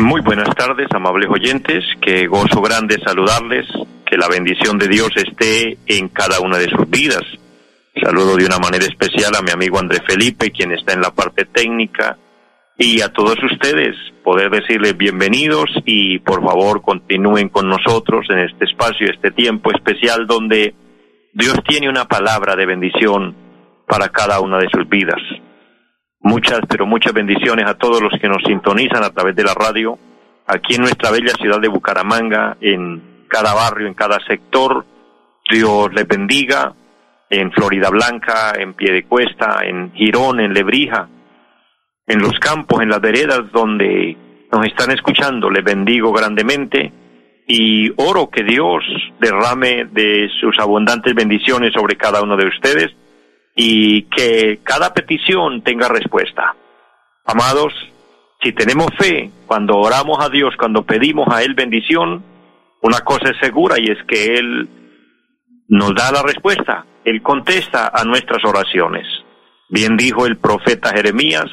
Muy buenas tardes, amables oyentes. Qué gozo grande saludarles. Que la bendición de Dios esté en cada una de sus vidas. Saludo de una manera especial a mi amigo André Felipe, quien está en la parte técnica, y a todos ustedes, poder decirles bienvenidos y por favor continúen con nosotros en este espacio, este tiempo especial donde Dios tiene una palabra de bendición para cada una de sus vidas. Muchas, pero muchas bendiciones a todos los que nos sintonizan a través de la radio, aquí en nuestra bella ciudad de Bucaramanga, en cada barrio, en cada sector. Dios les bendiga, en Florida Blanca, en Piedecuesta, en Girón, en Lebrija, en los campos, en las veredas donde nos están escuchando. Les bendigo grandemente y oro que Dios derrame de sus abundantes bendiciones sobre cada uno de ustedes y que cada petición tenga respuesta. Amados, si tenemos fe, cuando oramos a Dios, cuando pedimos a Él bendición, una cosa es segura y es que Él nos da la respuesta, Él contesta a nuestras oraciones. Bien dijo el profeta Jeremías,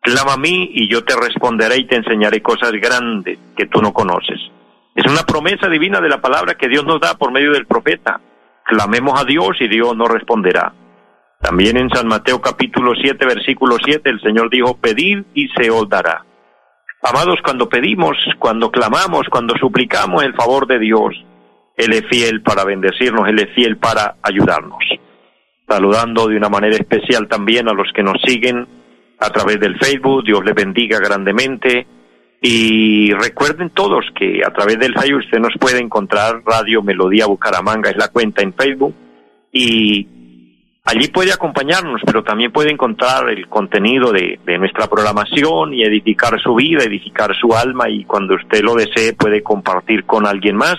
clama a mí y yo te responderé y te enseñaré cosas grandes que tú no conoces. Es una promesa divina de la palabra que Dios nos da por medio del profeta. Clamemos a Dios y Dios nos responderá. También en San Mateo capítulo 7, versículo 7, el Señor dijo, pedid y se os dará. Amados, cuando pedimos, cuando clamamos, cuando suplicamos el favor de Dios, Él es fiel para bendecirnos, Él es fiel para ayudarnos. Saludando de una manera especial también a los que nos siguen a través del Facebook, Dios les bendiga grandemente. Y recuerden todos que a través del Facebook usted nos puede encontrar Radio Melodía Bucaramanga, es la cuenta en Facebook. Y Allí puede acompañarnos, pero también puede encontrar el contenido de, nuestra programación y edificar su vida, edificar su alma y cuando usted lo desee puede compartir con alguien más.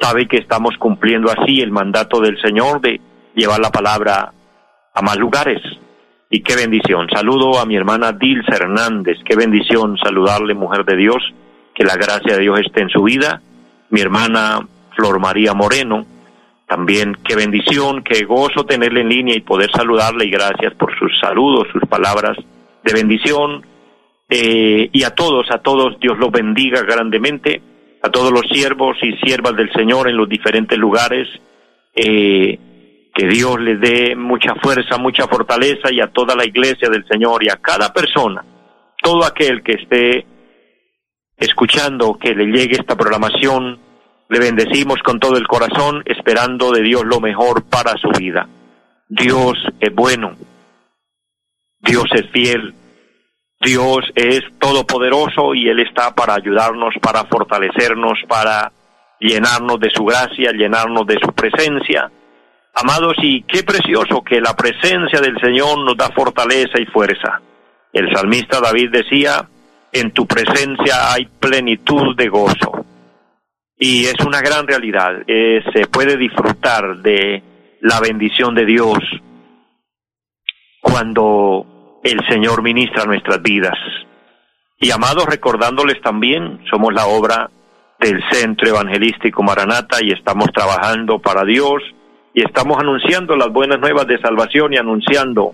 Sabe que estamos cumpliendo así el mandato del Señor de llevar la palabra a más lugares. Y qué bendición. Saludo a mi hermana Dilsa Hernández. Qué bendición saludarle, mujer de Dios. Que la gracia de Dios esté en su vida. Mi hermana Flor María Moreno también qué bendición, qué gozo tenerle en línea y poder saludarle y gracias por sus saludos, sus palabras de bendición. Eh, y a todos, a todos, Dios los bendiga grandemente, a todos los siervos y siervas del Señor en los diferentes lugares. Eh, que Dios les dé mucha fuerza, mucha fortaleza y a toda la iglesia del Señor y a cada persona, todo aquel que esté escuchando que le llegue esta programación le bendecimos con todo el corazón, esperando de Dios lo mejor para su vida. Dios es bueno, Dios es fiel, Dios es todopoderoso y Él está para ayudarnos, para fortalecernos, para llenarnos de su gracia, llenarnos de su presencia. Amados, y qué precioso que la presencia del Señor nos da fortaleza y fuerza. El salmista David decía, en tu presencia hay plenitud de gozo y es una gran realidad. Eh, se puede disfrutar de la bendición de Dios cuando el Señor ministra nuestras vidas. Y amados, recordándoles también, somos la obra del Centro Evangelístico Maranata y estamos trabajando para Dios y estamos anunciando las buenas nuevas de salvación y anunciando,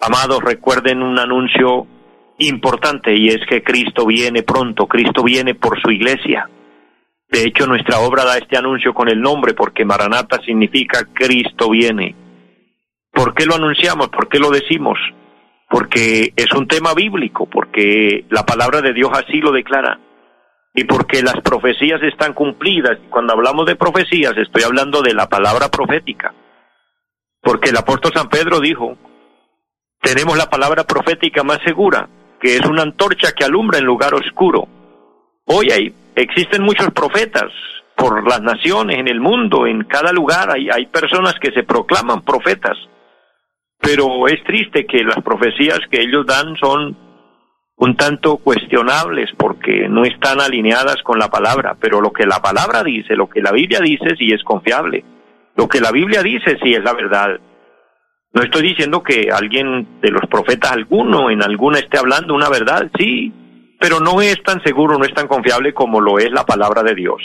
amados, recuerden un anuncio importante y es que Cristo viene pronto, Cristo viene por su iglesia. De hecho, nuestra obra da este anuncio con el nombre porque Maranata significa Cristo viene. ¿Por qué lo anunciamos? ¿Por qué lo decimos? Porque es un tema bíblico, porque la palabra de Dios así lo declara y porque las profecías están cumplidas. Cuando hablamos de profecías, estoy hablando de la palabra profética. Porque el apóstol San Pedro dijo, tenemos la palabra profética más segura, que es una antorcha que alumbra en lugar oscuro. Hoy hay existen muchos profetas por las naciones, en el mundo, en cada lugar hay, hay personas que se proclaman profetas, pero es triste que las profecías que ellos dan son un tanto cuestionables porque no están alineadas con la palabra, pero lo que la palabra dice, lo que la Biblia dice, sí es confiable. Lo que la Biblia dice, sí es la verdad. No estoy diciendo que alguien de los profetas, alguno en alguna esté hablando una verdad, sí, pero no es tan seguro, no es tan confiable como lo es la palabra de Dios.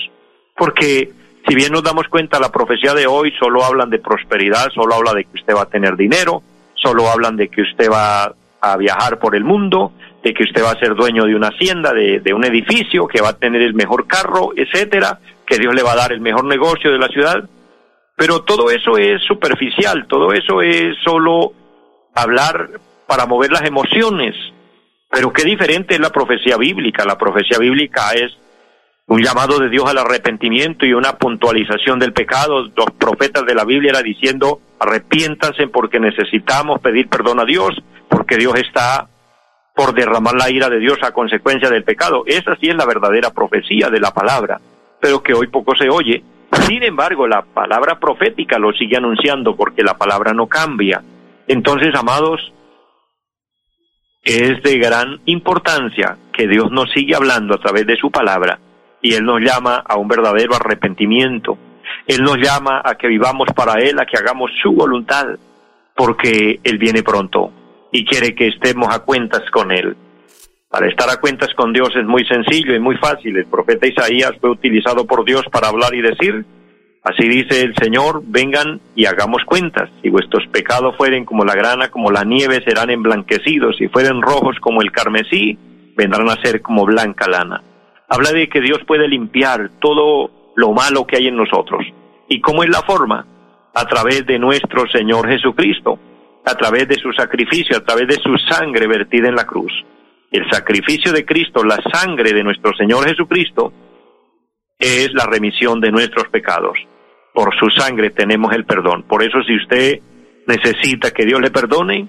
Porque si bien nos damos cuenta, la profecía de hoy solo hablan de prosperidad, solo habla de que usted va a tener dinero, solo hablan de que usted va a viajar por el mundo, de que usted va a ser dueño de una hacienda, de, de un edificio, que va a tener el mejor carro, etcétera, que Dios le va a dar el mejor negocio de la ciudad. Pero todo eso es superficial, todo eso es solo hablar para mover las emociones. Pero qué diferente es la profecía bíblica. La profecía bíblica es un llamado de Dios al arrepentimiento y una puntualización del pecado. Los profetas de la Biblia eran diciendo, arrepiéntanse porque necesitamos pedir perdón a Dios, porque Dios está por derramar la ira de Dios a consecuencia del pecado. Esa sí es la verdadera profecía de la palabra, pero que hoy poco se oye. Sin embargo, la palabra profética lo sigue anunciando porque la palabra no cambia. Entonces, amados, es de gran importancia que Dios nos sigue hablando a través de su palabra y Él nos llama a un verdadero arrepentimiento. Él nos llama a que vivamos para Él, a que hagamos su voluntad, porque Él viene pronto y quiere que estemos a cuentas con Él. Para estar a cuentas con Dios es muy sencillo y muy fácil. El profeta Isaías fue utilizado por Dios para hablar y decir, así dice el Señor, vengan y hagamos cuentas. Si vuestros pecados fueren como la grana, como la nieve, serán emblanquecidos. Si fueren rojos como el carmesí, vendrán a ser como blanca lana habla de que Dios puede limpiar todo lo malo que hay en nosotros. ¿Y cómo es la forma? A través de nuestro Señor Jesucristo, a través de su sacrificio, a través de su sangre vertida en la cruz. El sacrificio de Cristo, la sangre de nuestro Señor Jesucristo, es la remisión de nuestros pecados. Por su sangre tenemos el perdón. Por eso si usted necesita que Dios le perdone,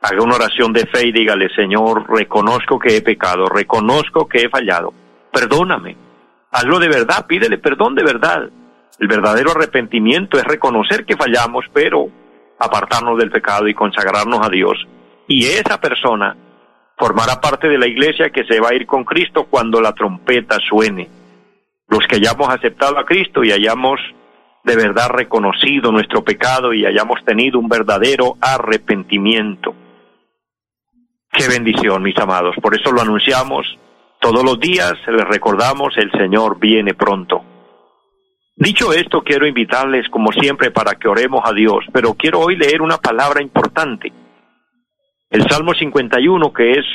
haga una oración de fe y dígale, Señor, reconozco que he pecado, reconozco que he fallado perdóname. Hazlo de verdad, pídele perdón de verdad. El verdadero arrepentimiento es reconocer que fallamos, pero apartarnos del pecado y consagrarnos a Dios. Y esa persona formará parte de la iglesia que se va a ir con Cristo cuando la trompeta suene. Los que hayamos aceptado a Cristo y hayamos de verdad reconocido nuestro pecado y hayamos tenido un verdadero arrepentimiento. Qué bendición, mis amados. Por eso lo anunciamos todos los días les recordamos, el Señor viene pronto. Dicho esto, quiero invitarles, como siempre, para que oremos a Dios, pero quiero hoy leer una palabra importante. El Salmo 51, que es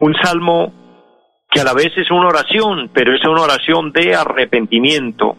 un salmo que a la vez es una oración, pero es una oración de arrepentimiento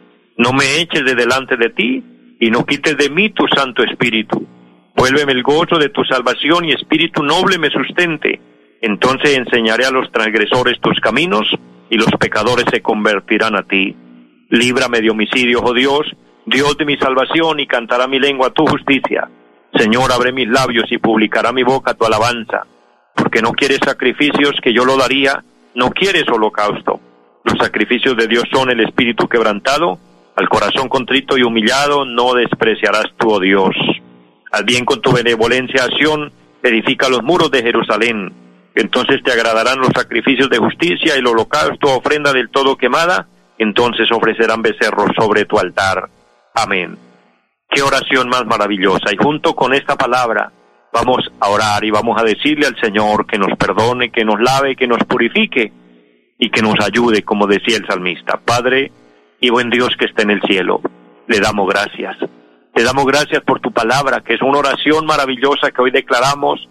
No me eches de delante de ti y no quites de mí tu santo espíritu. Vuélveme el gozo de tu salvación y espíritu noble me sustente entonces enseñaré a los transgresores tus caminos y los pecadores se convertirán a ti. Líbrame de homicidio, oh Dios, Dios de mi salvación, y cantará mi lengua tu justicia. Señor, abre mis labios y publicará mi boca tu alabanza, porque no quieres sacrificios que yo lo daría, no quieres holocausto. Los sacrificios de Dios son el espíritu quebrantado, al corazón contrito y humillado no despreciarás tú, oh Dios. Al bien con tu benevolencia acción, edifica los muros de Jerusalén entonces te agradarán los sacrificios de justicia el holocausto, ofrenda del todo quemada, entonces ofrecerán becerros sobre tu altar. Amén. Qué oración más maravillosa. Y junto con esta palabra vamos a orar y vamos a decirle al Señor que nos perdone, que nos lave, que nos purifique y que nos ayude, como decía el salmista. Padre y buen Dios que está en el cielo, le damos gracias. Te damos gracias por tu palabra, que es una oración maravillosa que hoy declaramos,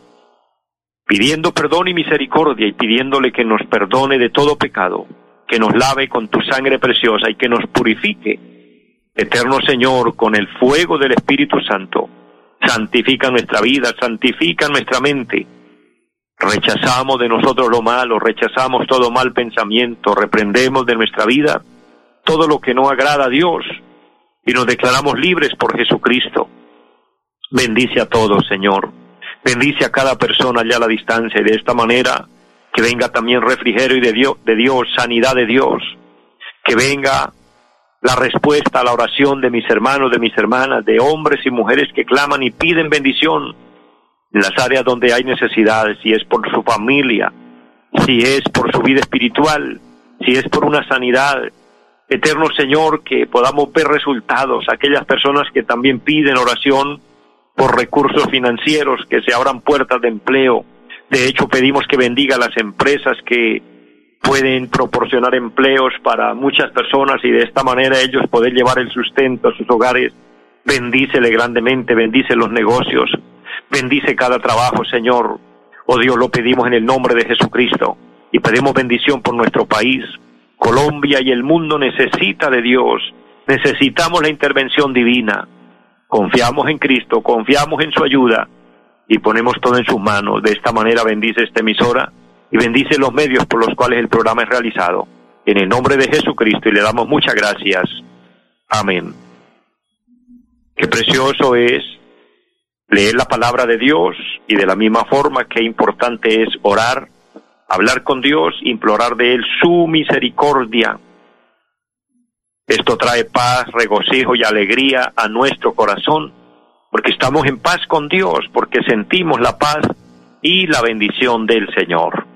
pidiendo perdón y misericordia y pidiéndole que nos perdone de todo pecado, que nos lave con tu sangre preciosa y que nos purifique. Eterno Señor, con el fuego del Espíritu Santo, santifica nuestra vida, santifica nuestra mente. Rechazamos de nosotros lo malo, rechazamos todo mal pensamiento, reprendemos de nuestra vida todo lo que no agrada a Dios y nos declaramos libres por Jesucristo. Bendice a todos, Señor. Bendice a cada persona allá a la distancia y de esta manera que venga también refrigerio de Dios, de Dios, sanidad de Dios, que venga la respuesta a la oración de mis hermanos, de mis hermanas, de hombres y mujeres que claman y piden bendición en las áreas donde hay necesidades, si es por su familia, si es por su vida espiritual, si es por una sanidad. Eterno Señor, que podamos ver resultados, aquellas personas que también piden oración por recursos financieros, que se abran puertas de empleo. De hecho, pedimos que bendiga a las empresas que pueden proporcionar empleos para muchas personas y de esta manera ellos poder llevar el sustento a sus hogares. Bendícele grandemente, bendice los negocios, bendice cada trabajo, Señor. Oh Dios, lo pedimos en el nombre de Jesucristo y pedimos bendición por nuestro país. Colombia y el mundo necesita de Dios, necesitamos la intervención divina. Confiamos en Cristo, confiamos en su ayuda y ponemos todo en sus manos. De esta manera bendice esta emisora y bendice los medios por los cuales el programa es realizado. En el nombre de Jesucristo y le damos muchas gracias. Amén. Qué precioso es leer la palabra de Dios y de la misma forma qué importante es orar, hablar con Dios, implorar de Él su misericordia. Esto trae paz, regocijo y alegría a nuestro corazón, porque estamos en paz con Dios, porque sentimos la paz y la bendición del Señor.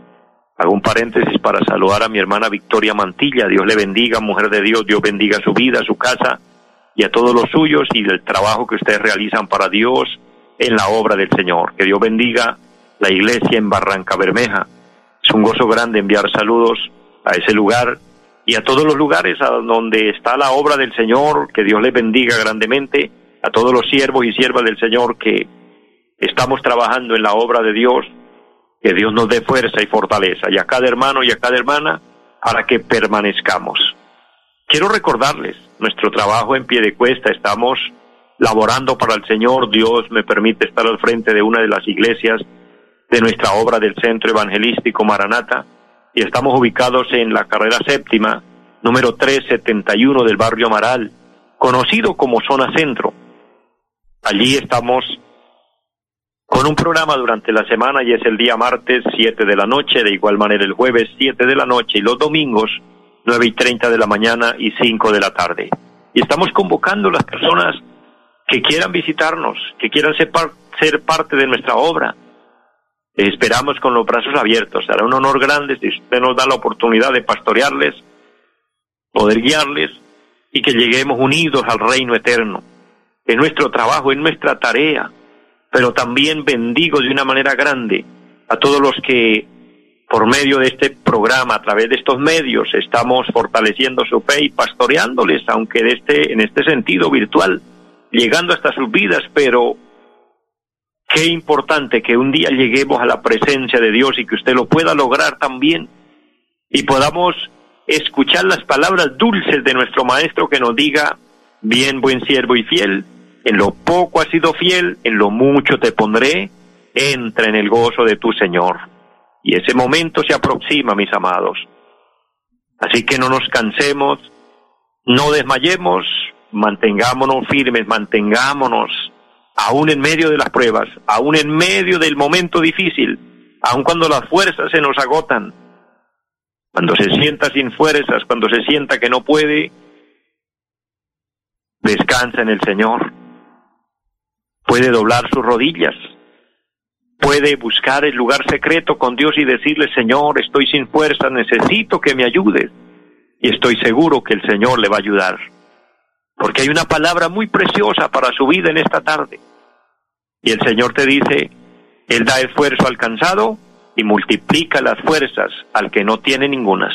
Hago un paréntesis para saludar a mi hermana Victoria Mantilla. Dios le bendiga, mujer de Dios. Dios bendiga su vida, su casa y a todos los suyos y el trabajo que ustedes realizan para Dios en la obra del Señor. Que Dios bendiga la iglesia en Barranca Bermeja. Es un gozo grande enviar saludos a ese lugar y a todos los lugares a donde está la obra del Señor. Que Dios les bendiga grandemente a todos los siervos y siervas del Señor que estamos trabajando en la obra de Dios que Dios nos dé fuerza y fortaleza, y a cada hermano y a cada hermana, para que permanezcamos. Quiero recordarles nuestro trabajo en pie de cuesta, estamos laborando para el Señor, Dios me permite estar al frente de una de las iglesias de nuestra obra del Centro Evangelístico Maranata, y estamos ubicados en la carrera séptima, número 371 del barrio Amaral, conocido como Zona Centro. Allí estamos con un programa durante la semana y es el día martes 7 de la noche, de igual manera el jueves 7 de la noche y los domingos 9 y 30 de la mañana y 5 de la tarde. Y estamos convocando a las personas que quieran visitarnos, que quieran ser, ser parte de nuestra obra. Esperamos con los brazos abiertos. Será un honor grande si usted nos da la oportunidad de pastorearles, poder guiarles y que lleguemos unidos al reino eterno. En nuestro trabajo, en nuestra tarea, pero también bendigo de una manera grande a todos los que por medio de este programa, a través de estos medios, estamos fortaleciendo su fe y pastoreándoles, aunque de este, en este sentido virtual, llegando hasta sus vidas, pero qué importante que un día lleguemos a la presencia de Dios y que usted lo pueda lograr también y podamos escuchar las palabras dulces de nuestro Maestro que nos diga, bien, buen siervo y fiel, en lo poco has sido fiel, en lo mucho te pondré, entra en el gozo de tu Señor. Y ese momento se aproxima, mis amados. Así que no nos cansemos, no desmayemos, mantengámonos firmes, mantengámonos, aún en medio de las pruebas, aún en medio del momento difícil, aun cuando las fuerzas se nos agotan, cuando se sienta sin fuerzas, cuando se sienta que no puede, descansa en el Señor puede doblar sus rodillas, puede buscar el lugar secreto con Dios y decirle, Señor, estoy sin fuerza, necesito que me ayudes. Y estoy seguro que el Señor le va a ayudar. Porque hay una palabra muy preciosa para su vida en esta tarde. Y el Señor te dice, Él da esfuerzo al cansado y multiplica las fuerzas al que no tiene ningunas.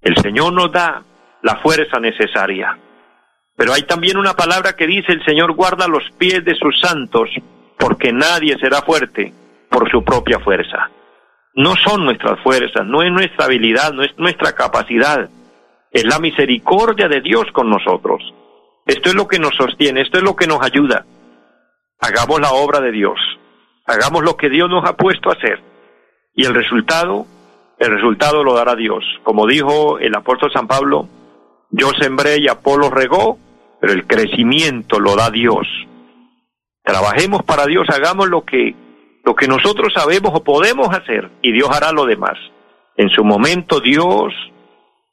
El Señor nos da la fuerza necesaria. Pero hay también una palabra que dice, el Señor guarda los pies de sus santos, porque nadie será fuerte por su propia fuerza. No son nuestras fuerzas, no es nuestra habilidad, no es nuestra capacidad, es la misericordia de Dios con nosotros. Esto es lo que nos sostiene, esto es lo que nos ayuda. Hagamos la obra de Dios, hagamos lo que Dios nos ha puesto a hacer. Y el resultado, el resultado lo dará Dios. Como dijo el apóstol San Pablo, yo sembré y Apolo regó, pero el crecimiento lo da Dios. Trabajemos para Dios, hagamos lo que, lo que nosotros sabemos o podemos hacer y Dios hará lo demás. En su momento Dios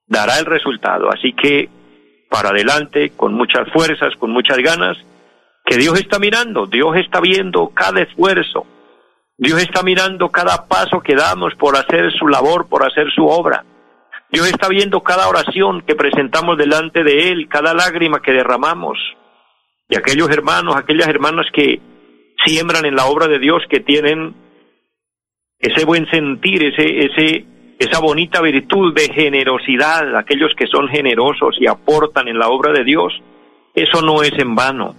dará el resultado. Así que para adelante, con muchas fuerzas, con muchas ganas, que Dios está mirando, Dios está viendo cada esfuerzo, Dios está mirando cada paso que damos por hacer su labor, por hacer su obra. Dios está viendo cada oración que presentamos delante de Él, cada lágrima que derramamos. Y aquellos hermanos, aquellas hermanas que siembran en la obra de Dios, que tienen ese buen sentir, ese, ese, esa bonita virtud de generosidad, aquellos que son generosos y aportan en la obra de Dios, eso no es en vano.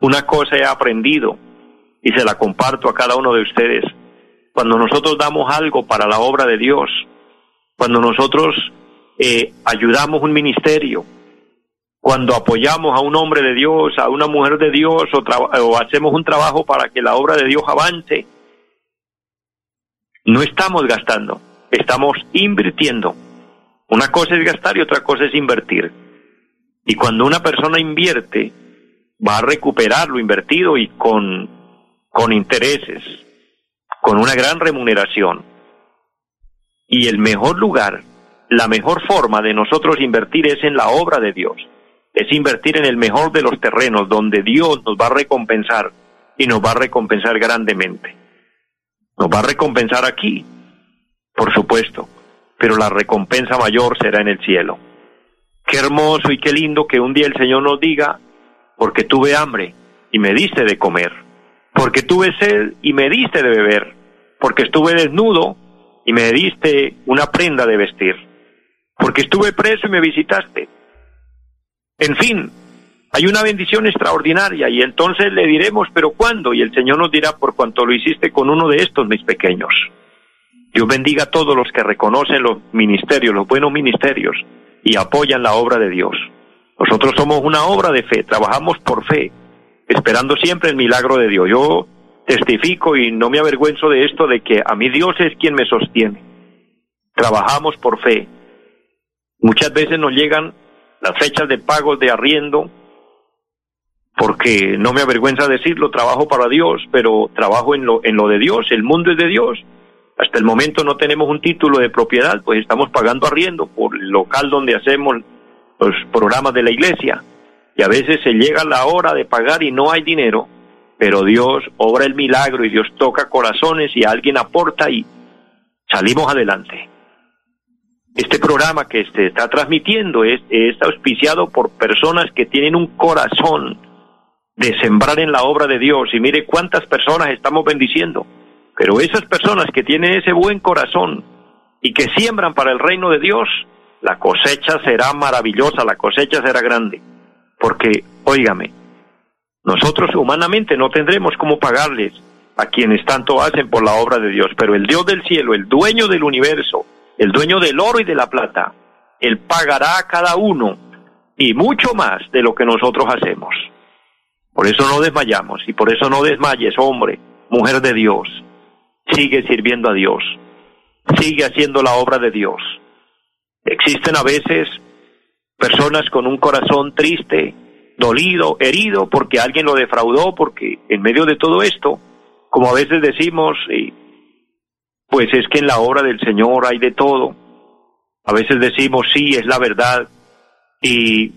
Una cosa he aprendido y se la comparto a cada uno de ustedes. Cuando nosotros damos algo para la obra de Dios, cuando nosotros eh, ayudamos un ministerio, cuando apoyamos a un hombre de Dios, a una mujer de Dios o, o hacemos un trabajo para que la obra de Dios avance, no estamos gastando, estamos invirtiendo. Una cosa es gastar y otra cosa es invertir. Y cuando una persona invierte, va a recuperar lo invertido y con, con intereses, con una gran remuneración. Y el mejor lugar, la mejor forma de nosotros invertir es en la obra de Dios. Es invertir en el mejor de los terrenos donde Dios nos va a recompensar y nos va a recompensar grandemente. Nos va a recompensar aquí, por supuesto, pero la recompensa mayor será en el cielo. Qué hermoso y qué lindo que un día el Señor nos diga, porque tuve hambre y me diste de comer, porque tuve sed y me diste de beber, porque estuve desnudo y me diste una prenda de vestir, porque estuve preso y me visitaste. En fin, hay una bendición extraordinaria y entonces le diremos, pero ¿cuándo? Y el Señor nos dirá, por cuanto lo hiciste con uno de estos mis pequeños. Dios bendiga a todos los que reconocen los ministerios, los buenos ministerios, y apoyan la obra de Dios. Nosotros somos una obra de fe, trabajamos por fe, esperando siempre el milagro de Dios. Yo testifico y no me avergüenzo de esto, de que a mí Dios es quien me sostiene. Trabajamos por fe. Muchas veces nos llegan las fechas de pagos de arriendo, porque no me avergüenza decirlo, trabajo para Dios, pero trabajo en lo, en lo de Dios, el mundo es de Dios. Hasta el momento no tenemos un título de propiedad, pues estamos pagando arriendo por el local donde hacemos los programas de la iglesia. Y a veces se llega la hora de pagar y no hay dinero, pero Dios obra el milagro y Dios toca corazones y alguien aporta y salimos adelante. Este programa que se está transmitiendo es, es auspiciado por personas que tienen un corazón de sembrar en la obra de Dios y mire cuántas personas estamos bendiciendo. Pero esas personas que tienen ese buen corazón y que siembran para el reino de Dios, la cosecha será maravillosa, la cosecha será grande. Porque, óigame, nosotros humanamente no tendremos cómo pagarles a quienes tanto hacen por la obra de Dios, pero el Dios del cielo, el dueño del universo, el dueño del oro y de la plata, Él pagará a cada uno y mucho más de lo que nosotros hacemos. Por eso no desmayamos y por eso no desmayes, hombre, mujer de Dios. Sigue sirviendo a Dios. Sigue haciendo la obra de Dios. Existen a veces personas con un corazón triste, dolido, herido, porque alguien lo defraudó, porque en medio de todo esto, como a veces decimos, pues es que en la obra del Señor hay de todo. A veces decimos, sí, es la verdad, y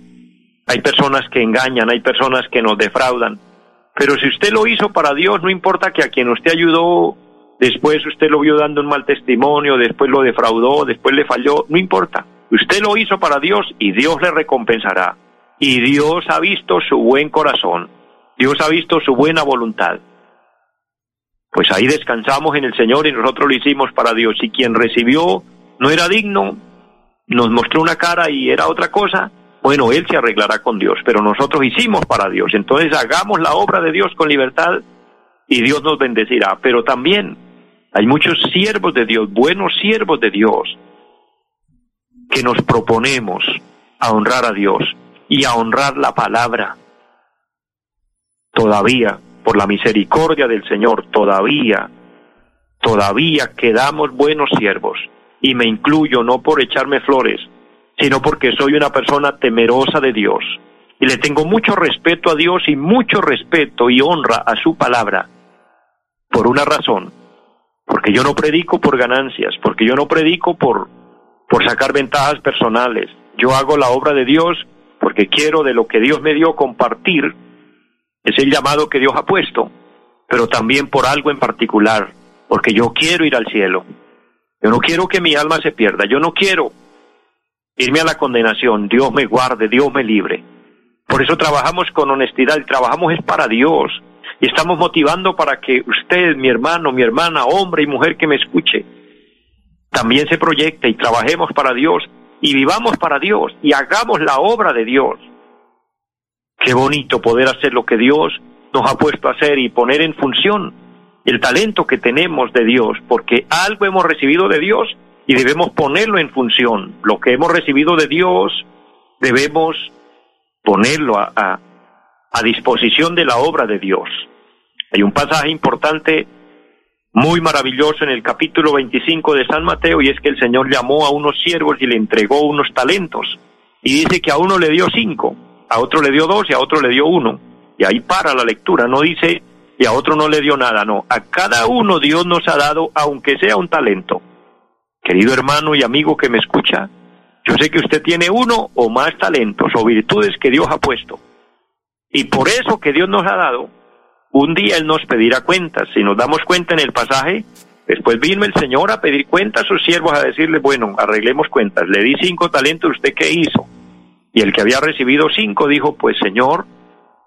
hay personas que engañan, hay personas que nos defraudan. Pero si usted lo hizo para Dios, no importa que a quien usted ayudó después usted lo vio dando un mal testimonio, después lo defraudó, después le falló, no importa. Usted lo hizo para Dios y Dios le recompensará. Y Dios ha visto su buen corazón, Dios ha visto su buena voluntad. Pues ahí descansamos en el Señor y nosotros lo hicimos para Dios. Y quien recibió no era digno, nos mostró una cara y era otra cosa, bueno, Él se arreglará con Dios, pero nosotros hicimos para Dios. Entonces hagamos la obra de Dios con libertad y Dios nos bendecirá. Pero también hay muchos siervos de Dios, buenos siervos de Dios, que nos proponemos a honrar a Dios y a honrar la palabra. Todavía, por la misericordia del Señor, todavía, todavía quedamos buenos siervos. Y me incluyo no por echarme flores, sino porque soy una persona temerosa de Dios. Y le tengo mucho respeto a Dios y mucho respeto y honra a su palabra. Por una razón, porque yo no predico por ganancias, porque yo no predico por, por sacar ventajas personales. Yo hago la obra de Dios porque quiero de lo que Dios me dio compartir, es el llamado que Dios ha puesto, pero también por algo en particular, porque yo quiero ir al cielo. Yo no quiero que mi alma se pierda, yo no quiero irme a la condenación, Dios me guarde, Dios me libre. Por eso trabajamos con honestidad y trabajamos es para Dios. Y estamos motivando para que usted, mi hermano, mi hermana, hombre y mujer que me escuche, también se proyecte y trabajemos para Dios y vivamos para Dios y hagamos la obra de Dios. Qué bonito poder hacer lo que Dios nos ha puesto a hacer y poner en función el talento que tenemos de Dios, porque algo hemos recibido de Dios y debemos ponerlo en función. Lo que hemos recibido de Dios debemos ponerlo a, a, disposición de la obra de Dios. Hay un pasaje importante, muy maravilloso en el capítulo 25 de San Mateo, y es que el Señor llamó a unos siervos y le entregó unos talentos. Y dice que a uno le dio cinco, a otro le dio dos y a otro le dio uno. Y ahí para la lectura, no dice y a otro no le dio nada, no. A cada uno Dios nos ha dado, aunque sea un talento. Querido hermano y amigo que me escucha, yo sé que usted tiene uno o más talentos o virtudes que Dios ha puesto. Y por eso que Dios nos ha dado, un día Él nos pedirá cuentas. Si nos damos cuenta en el pasaje, después vino el Señor a pedir cuentas a sus siervos, a decirle, bueno, arreglemos cuentas. Le di cinco talentos, ¿usted qué hizo? Y el que había recibido cinco dijo, pues Señor,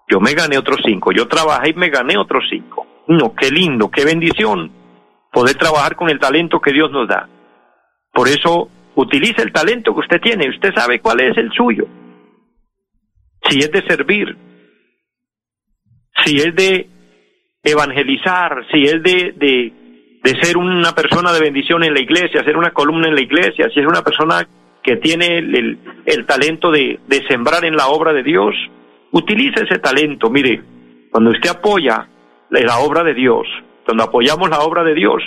yo me gané otros cinco. Yo trabajé y me gané otros cinco. No, qué lindo, qué bendición poder trabajar con el talento que Dios nos da. Por eso utilice el talento que usted tiene, usted sabe cuál es el suyo. Si es de servir, si es de evangelizar, si es de, de, de ser una persona de bendición en la iglesia, ser una columna en la iglesia, si es una persona que tiene el, el, talento de, de sembrar en la obra de Dios, utilice ese talento. Mire, cuando usted apoya la obra de Dios, cuando apoyamos la obra de Dios,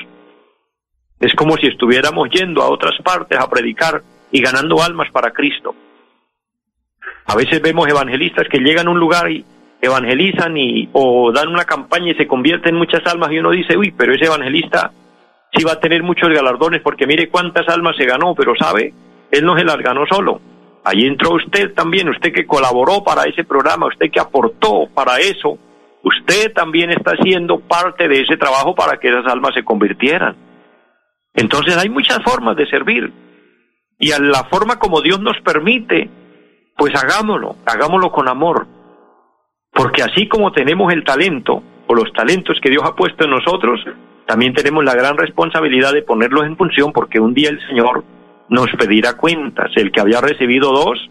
es como si estuviéramos yendo a otras partes a predicar y ganando almas para Cristo. A veces vemos evangelistas que llegan a un lugar y evangelizan y o dan una campaña y se convierten en muchas almas y uno dice, uy, pero ese evangelista sí va a tener muchos galardones porque mire cuántas almas se ganó, pero sabe, él no se las ganó solo. Ahí entró usted también, usted que colaboró para ese programa, usted que aportó para eso, usted también está haciendo parte de ese trabajo para que esas almas se convirtieran. Entonces hay muchas formas de servir. Y a la forma como Dios nos permite, pues hagámoslo, hagámoslo con amor. Porque así como tenemos el talento o los talentos que Dios ha puesto en nosotros, también tenemos la gran responsabilidad de ponerlos en función porque un día el Señor nos pedirá cuentas. El que había recibido dos,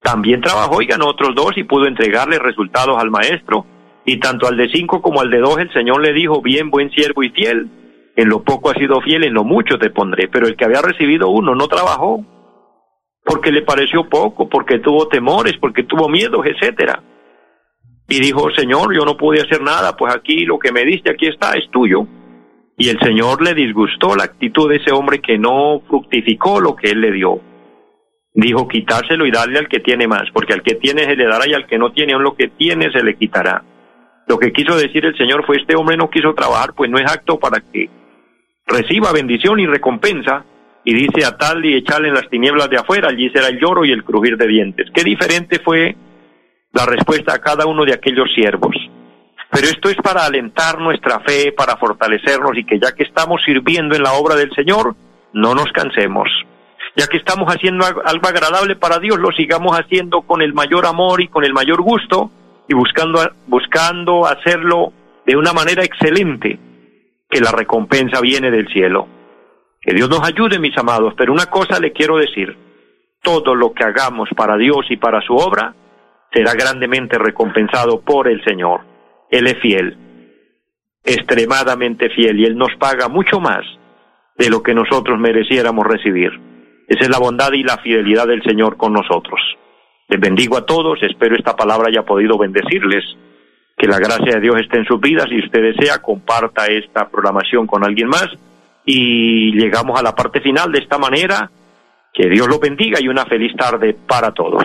también trabajó y ganó otros dos y pudo entregarle resultados al maestro. Y tanto al de cinco como al de dos el Señor le dijo, bien, buen siervo y fiel en lo poco has sido fiel, en lo mucho te pondré. Pero el que había recibido uno no trabajó, porque le pareció poco, porque tuvo temores, porque tuvo miedos, etcétera. Y dijo, Señor, yo no pude hacer nada, pues aquí lo que me diste, aquí está, es tuyo. Y el Señor le disgustó la actitud de ese hombre que no fructificó lo que él le dio. Dijo, quitárselo y darle al que tiene más, porque al que tiene se le dará y al que no tiene aún lo que tiene se le quitará. Lo que quiso decir el Señor fue, este hombre no quiso trabajar, pues no es acto para que reciba bendición y recompensa, y dice a tal y echarle en las tinieblas de afuera, allí será el lloro y el crujir de dientes. Qué diferente fue la respuesta a cada uno de aquellos siervos. Pero esto es para alentar nuestra fe, para fortalecernos y que ya que estamos sirviendo en la obra del Señor, no nos cansemos. Ya que estamos haciendo algo agradable para Dios, lo sigamos haciendo con el mayor amor y con el mayor gusto y buscando, buscando hacerlo de una manera excelente, que la recompensa viene del cielo. Que Dios nos ayude, mis amados, pero una cosa le quiero decir, todo lo que hagamos para Dios y para su obra será grandemente recompensado por el Señor. Él es fiel, extremadamente fiel, y Él nos paga mucho más de lo que nosotros mereciéramos recibir. Esa es la bondad y la fidelidad del Señor con nosotros. Les bendigo a todos, espero esta palabra haya podido bendecirles, que la gracia de Dios esté en sus vidas, si usted desea, comparta esta programación con alguien más y llegamos a la parte final de esta manera. Que Dios los bendiga y una feliz tarde para todos.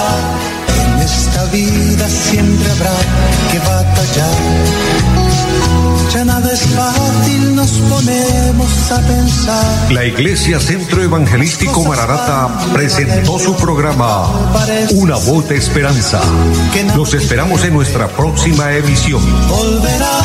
ponemos a pensar. La Iglesia Centro Evangelístico Mararata presentó su programa Una voz de esperanza. Los esperamos en nuestra próxima emisión. Volverá,